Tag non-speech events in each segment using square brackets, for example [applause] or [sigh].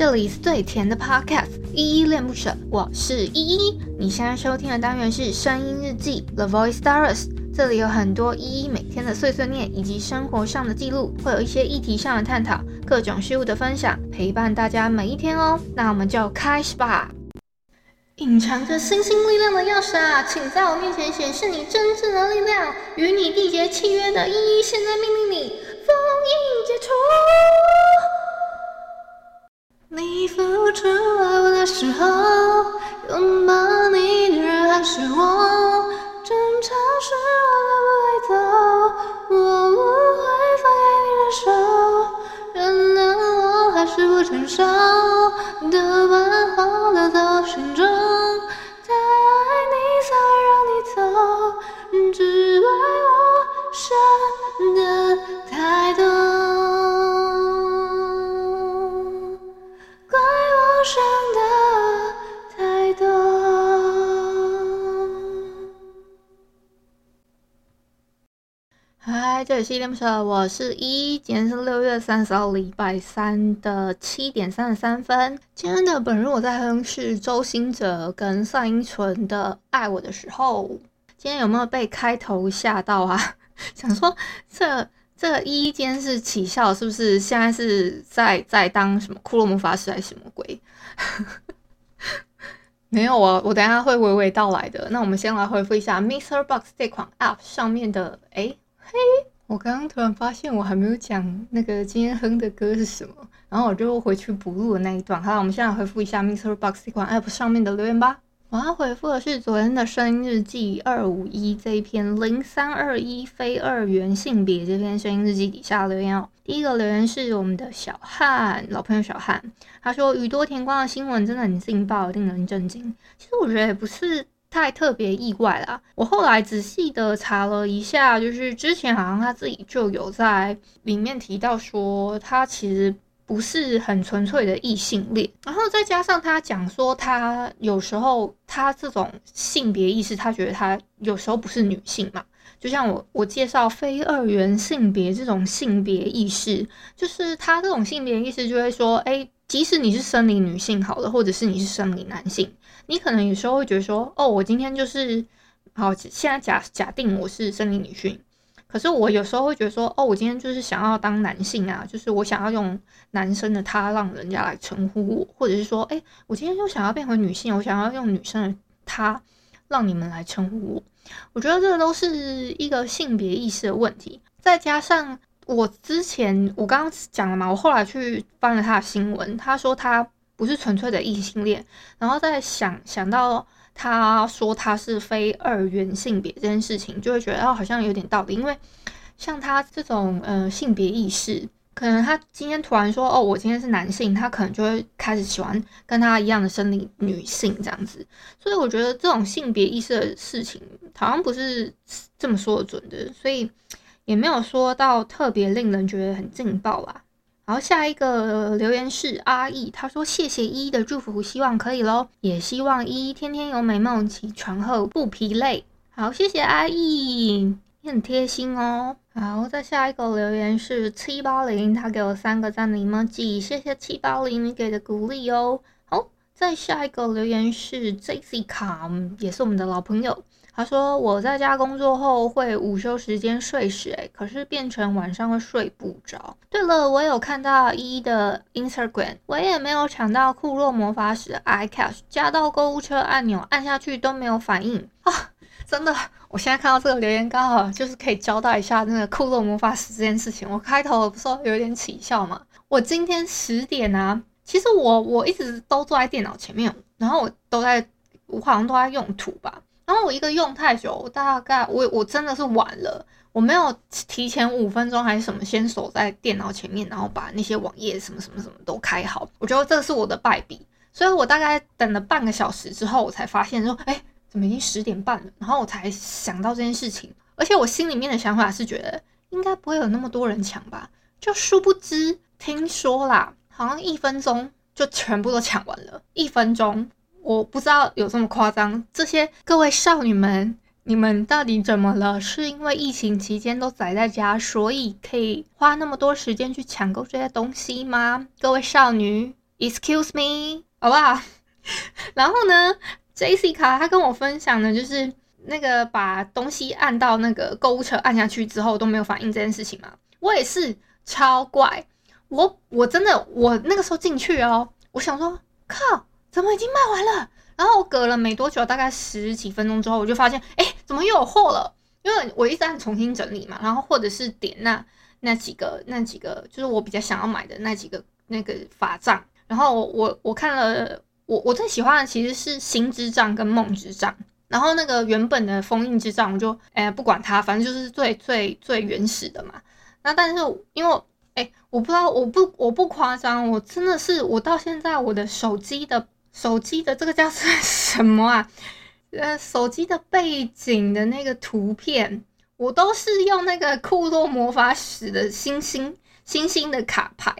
这里是最甜的 Podcast，依依恋不舍，我是依依。你现在收听的单元是声音日记 The Voice Diaries，这里有很多依依每天的碎碎念以及生活上的记录，会有一些议题上的探讨，各种事物的分享，陪伴大家每一天哦。那我们就开始吧。隐藏着星星力量的钥匙啊，请在我面前显示你真正的力量。与你缔结契约的依依，现在命令你封印解除。是依依恋不舍，我是依依，今天是六月三十号，礼拜三的七点三十三分。今天的本日我在哼是周兴哲跟赛英纯的《爱我的时候》。今天有没有被开头吓到啊？[laughs] 想说这这个依依今天是起效，是不是？现在是在在当什么骷髅魔法师还是什么鬼？[laughs] 没有啊，我等一下会娓娓道来的。那我们先来回复一下 MixerBox 这款 App 上面的，哎嘿。我刚刚突然发现，我还没有讲那个今天哼的歌是什么，然后我就回去补录了那一段。好，我们现在回复一下 Mr. Box 这款 App 上面的留言吧。我要回复的是昨天的声音日记二五一这一篇零三二一非二元性别这篇声音日记底下留言哦。第一个留言是我们的小汉，老朋友小汉，他说宇多田光的新闻真的很劲爆，令人震惊。其实我觉得也不是。太特别意外啦！我后来仔细的查了一下，就是之前好像他自己就有在里面提到说，他其实不是很纯粹的异性恋，然后再加上他讲说，他有时候他这种性别意识，他觉得他有时候不是女性嘛，就像我我介绍非二元性别这种性别意识，就是他这种性别意识就会说，哎，即使你是生理女性好了，或者是你是生理男性。你可能有时候会觉得说，哦，我今天就是好，现在假假定我是生理女性，可是我有时候会觉得说，哦，我今天就是想要当男性啊，就是我想要用男生的他让人家来称呼我，或者是说，诶，我今天就想要变回女性，我想要用女生的他让你们来称呼我。我觉得这都是一个性别意识的问题，再加上我之前我刚刚讲了嘛，我后来去翻了他的新闻，他说他。不是纯粹的异性恋，然后再想想到他说他是非二元性别这件事情，就会觉得哦，好像有点道理。因为像他这种呃性别意识，可能他今天突然说哦，我今天是男性，他可能就会开始喜欢跟他一样的生理女性这样子。所以我觉得这种性别意识的事情，好像不是这么说的准的，所以也没有说到特别令人觉得很劲爆啦。然后下一个留言是阿义，他说谢谢依依的祝福，希望可以喽，也希望依依天天有美梦，起床后不疲累。好，谢谢阿义，你很贴心哦。好，再下一个留言是七八零，他给我三个赞的 emoji，谢谢七八零你给的鼓励哦。好，再下一个留言是 Jessica，也是我们的老朋友。他说：“我在家工作后会午休时间睡时，诶，可是变成晚上会睡不着。对了，我有看到一的 Instagram，我也没有抢到库洛魔法使 iCash，加到购物车按钮按下去都没有反应啊！真的，我现在看到这个留言，刚好就是可以交代一下那个库洛魔法使这件事情。我开头不是说有点起笑嘛？我今天十点啊，其实我我一直都坐在电脑前面，然后我都在，我好像都在用图吧。”然后我一个用太久，我大概我我真的是晚了，我没有提前五分钟还是什么，先守在电脑前面，然后把那些网页什么什么什么都开好。我觉得这是我的败笔，所以我大概等了半个小时之后，我才发现说，哎，怎么已经十点半了？然后我才想到这件事情，而且我心里面的想法是觉得应该不会有那么多人抢吧？就殊不知，听说啦，好像一分钟就全部都抢完了，一分钟。我不知道有这么夸张，这些各位少女们，你们到底怎么了？是因为疫情期间都宅在家，所以可以花那么多时间去抢购这些东西吗？各位少女，Excuse me，好不好？[laughs] 然后呢，Jessica 她跟我分享的就是那个把东西按到那个购物车按下去之后都没有反应这件事情嘛。我也是超怪，我我真的我那个时候进去哦，我想说靠，怎么已经卖完了？然后我隔了没多久，大概十几分钟之后，我就发现，哎，怎么又有货了？因为我一直在重新整理嘛，然后或者是点那那几个那几个，就是我比较想要买的那几个那个法杖。然后我我我看了，我我最喜欢的其实是心之杖跟梦之杖。然后那个原本的封印之杖，我就哎不管它，反正就是最最最原始的嘛。那但是因为哎，我不知道，我不我不夸张，我真的是我到现在我的手机的手机的这个叫什么啊？[laughs] 呃，手机的背景的那个图片，我都是用那个库洛魔法使的星星星星的卡牌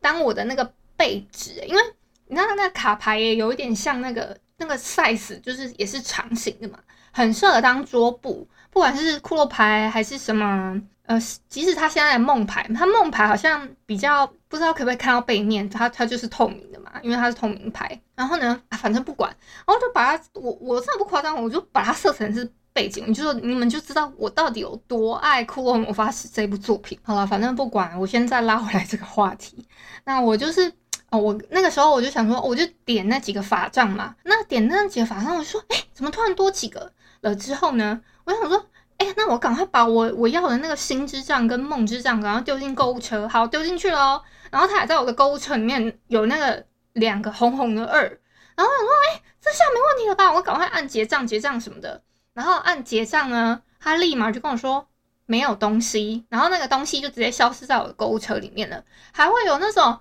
当我的那个背纸，因为你知道那卡牌也有一点像那个那个 size，就是也是长形的嘛，很适合当桌布，不管是库洛牌还是什么。呃，即使他现在的梦牌，他梦牌好像比较不知道可不可以看到背面，它它就是透明的嘛，因为它是透明牌。然后呢，反正不管，然后就把它，我我真的不夸张，我就把它设成是背景，你就说你们就知道我到底有多爱《库洛魔法使》这部作品。好了，反正不管，我现在拉回来这个话题。那我就是，哦，我那个时候我就想说，我就点那几个法杖嘛。那点那几个法杖，我就说，哎，怎么突然多几个了？之后呢，我想说。哎、那我赶快把我我要的那个心之杖跟梦之杖，然后丢进购物车，好，丢进去了哦。然后它还在我的购物车里面有那个两个红红的二，然后我想说，哎、这下没问题了吧？我赶快按结账结账什么的，然后按结账呢，他立马就跟我说没有东西，然后那个东西就直接消失在我的购物车里面了。还会有那种，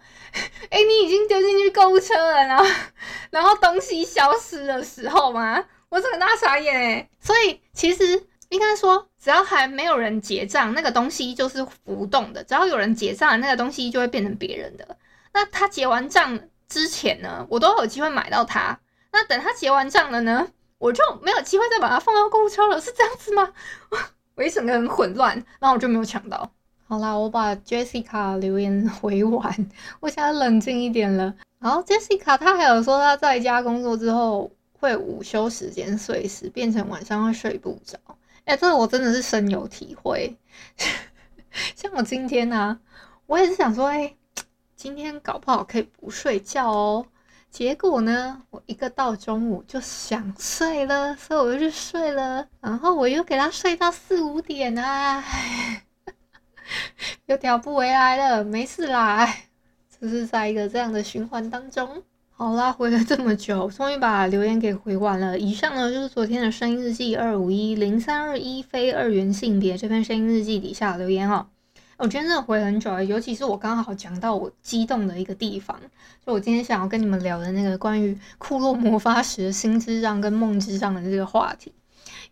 哎、你已经丢进去购物车了，然后然后东西消失的时候吗？我整个大傻眼哎，所以其实。应该说，只要还没有人结账，那个东西就是浮动的；只要有人结账，那个东西就会变成别人的。那他结完账之前呢，我都有机会买到它。那等他结完账了呢，我就没有机会再把它放到购物车了，是这样子吗？我一整个很混乱，然后我就没有抢到。好啦，我把 Jessica 留言回完，[laughs] 我现在冷静一点了。然后 Jessica 她还有说，她在家工作之后会午休时间碎时，变成晚上会睡不着。哎、欸，这我真的是深有体会。[laughs] 像我今天呢、啊，我也是想说，哎、今天搞不好可以不睡觉哦。结果呢，我一个到中午就想睡了，所以我就去睡了。然后我又给他睡到四五点啊，[laughs] 又调不回来了。没事啦，只是在一个这样的循环当中。好啦，回了这么久，终于把留言给回完了。以上呢就是昨天的声音日记二五一零三二一非二元性别这篇声音日记底下留言哦。我今天真的回很久了，尤其是我刚好讲到我激动的一个地方，就我今天想要跟你们聊的那个关于库洛魔法石的心之杖跟梦之杖的这个话题，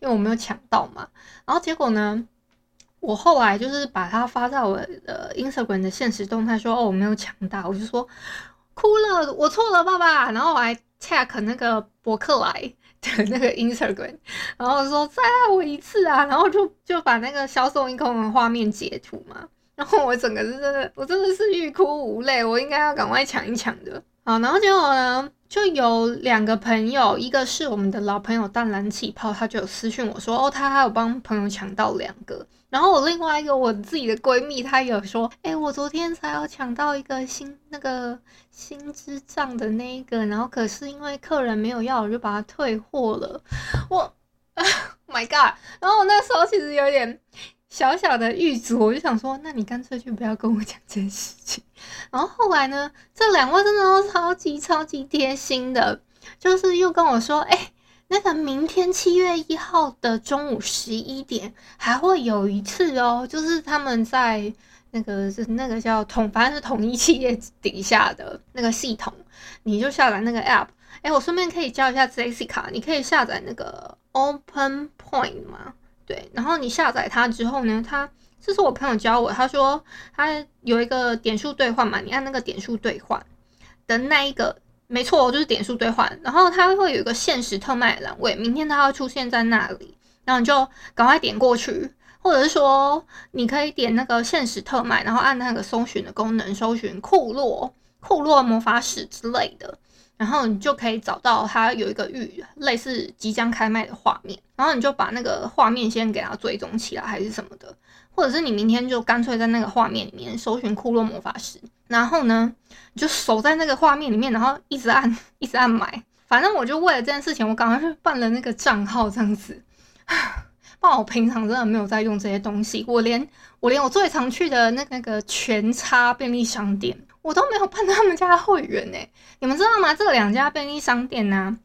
因为我没有抢到嘛。然后结果呢，我后来就是把它发在我的 Instagram 的现实动态说，哦，我没有抢到，我就说。哭了，我错了，爸爸。然后我还 check 那个博客来的那个 Instagram，[laughs] 然后说再爱我一次啊，然后就就把那个销售一空的画面截图嘛。然后我整个是真的，我真的是欲哭无泪，我应该要赶快抢一抢的。好，然后结果呢，就有两个朋友，一个是我们的老朋友淡蓝气泡，他就有私讯我说，哦，他还有帮朋友抢到两个。然后我另外一个我自己的闺蜜，她有说，哎，我昨天才要抢到一个新那个新之杖的那一个，然后可是因为客人没有要，我就把它退货了。我，[laughs] Oh my God！然后我那时候其实有点小小的郁卒，我就想说，那你干脆就不要跟我讲这件事情。[laughs] 然后后来呢，这两位真的都超级超级贴心的，就是又跟我说，哎。那个明天七月一号的中午十一点还会有一次哦，就是他们在那个是那个叫统，反正是统一企业底下的那个系统，你就下载那个 app。哎，我顺便可以教一下 Jessica，你可以下载那个 Open Point 吗？对，然后你下载它之后呢，它这是我朋友教我，他说他有一个点数兑换嘛，你按那个点数兑换的那一个。没错，就是点数兑换，然后它会有一个限时特卖栏位，明天它会出现在那里，然后你就赶快点过去，或者是说你可以点那个限时特卖，然后按那个搜寻的功能，搜寻库洛库洛魔法使之类的，然后你就可以找到它有一个预类似即将开卖的画面，然后你就把那个画面先给它追踪起来，还是什么的，或者是你明天就干脆在那个画面里面搜寻库洛魔法师，然后呢，你就守在那个画面里面，然后一直按一直按买，反正我就为了这件事情，我赶快去办了那个账号，这样子。[laughs] 不然我平常真的没有在用这些东西，我连我连我最常去的那那个全差便利商店，我都没有办他们家的会员呢。你们知道吗？这两家便利商店呢、啊，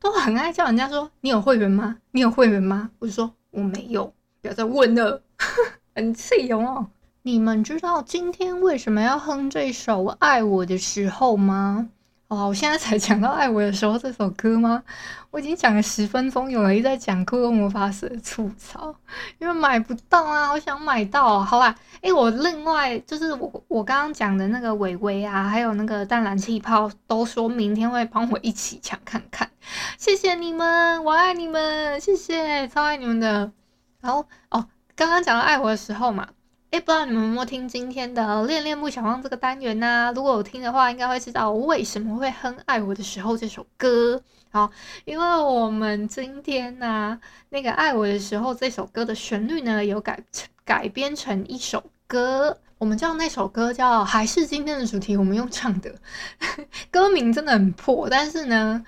都很爱叫人家说：“你有会员吗？你有会员吗？”我就说我没有，不要再问了，[laughs] 很气哦。你们知道今天为什么要哼这首《爱我的时候》吗？哇，我现在才讲到爱我的时候这首歌吗？我已经讲了十分钟，有人一直在讲库洛魔法使的吐槽，因为买不到啊，我想买到。好啦，哎、我另外就是我我刚刚讲的那个伟伟啊，还有那个淡蓝气泡，都说明天会帮我一起抢看看。谢谢你们，我爱你们，谢谢，超爱你们的。然后哦，刚刚讲到爱我的时候嘛。诶，不知道你们有没有听今天的《恋恋不想忘》这个单元呢、如果有听的话，应该会知道我为什么会哼《爱我的时候》这首歌。好，因为我们今天呢、那个《爱我的时候》这首歌的旋律呢，有改改编成一首歌。我们叫那首歌叫，还是今天的主题，我们用唱的。[laughs] 歌名真的很破，但是呢，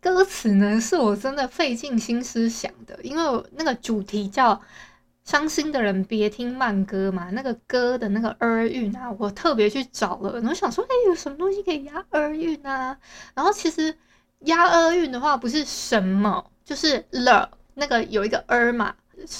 歌词呢是我真的费尽心思想的，因为那个主题叫。伤心的人别听慢歌嘛，那个歌的那个儿韵啊，我特别去找了，然后想说，哎、有什么东西可以押儿韵啊？然后其实押儿韵的话，不是什么，就是了，那个有一个儿嘛，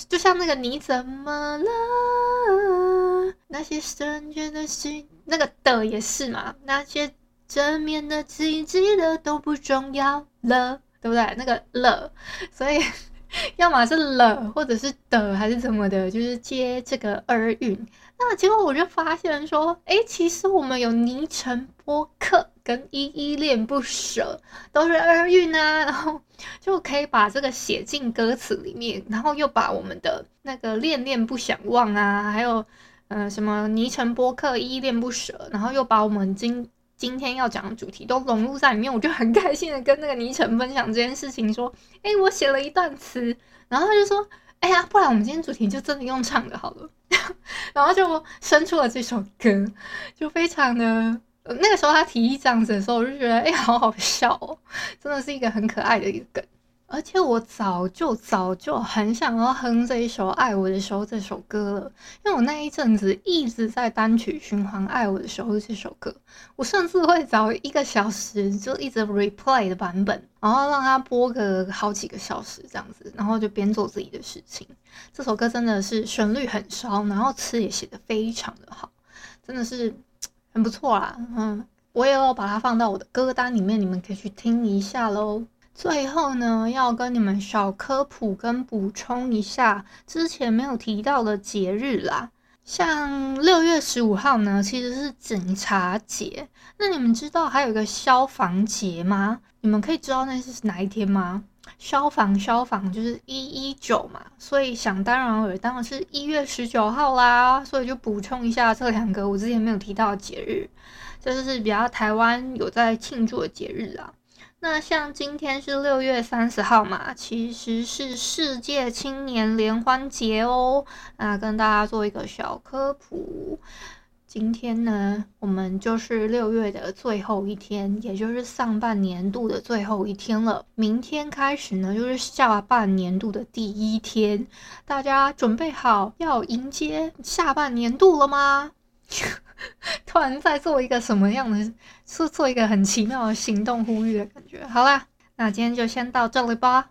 就像那个你怎么了？那些深远的心，那个的也是嘛，那些正面的、积极的都不重要了，对不对？那个了，所以。[laughs] 要么是了，或者是的，还是怎么的，就是接这个二韵。那结果我就发现说，哎，其实我们有泥尘播客跟依依恋不舍都是二韵啊，然后就可以把这个写进歌词里面，然后又把我们的那个恋恋不想忘啊，还有呃什么泥尘播客依依恋不舍，然后又把我们今今天要讲的主题都融入在里面，我就很开心的跟那个倪晨分享这件事情，说：“哎、我写了一段词。”然后他就说：“哎呀，不然我们今天主题就真的用唱的好了。[laughs] ”然后就生出了这首歌，就非常的那个时候他提议这样子的时候，我就觉得哎、好好笑哦，真的是一个很可爱的一个梗。而且我早就早就很想要哼这一首《爱我的时候》这首歌了，因为我那一阵子一直在单曲循环《爱我的时候》这首歌，我甚至会找一个小时就一直 replay 的版本，然后让它播个好几个小时这样子，然后就边做自己的事情。这首歌真的是旋律很烧，然后词也写得非常的好，真的是很不错啦。嗯，我也有把它放到我的歌单里面，你们可以去听一下喽。最后呢，要跟你们小科普跟补充一下之前没有提到的节日啦。像六月十五号呢，其实是警察节。那你们知道还有一个消防节吗？你们可以知道那是哪一天吗？消防消防就是一一九嘛，所以想当然尔当然是一月十九号啦。所以就补充一下这两个我之前没有提到的节日，这就是比较台湾有在庆祝的节日啊。那像今天是六月三十号嘛，其实是世界青年联欢节哦。那跟大家做一个小科普，今天呢，我们就是六月的最后一天，也就是上半年度的最后一天了。明天开始呢，就是下半年度的第一天。大家准备好要迎接下半年度了吗？[laughs] [laughs] 突然在做一个什么样的，是做一个很奇妙的行动呼吁的感觉。好啦，那今天就先到这里吧。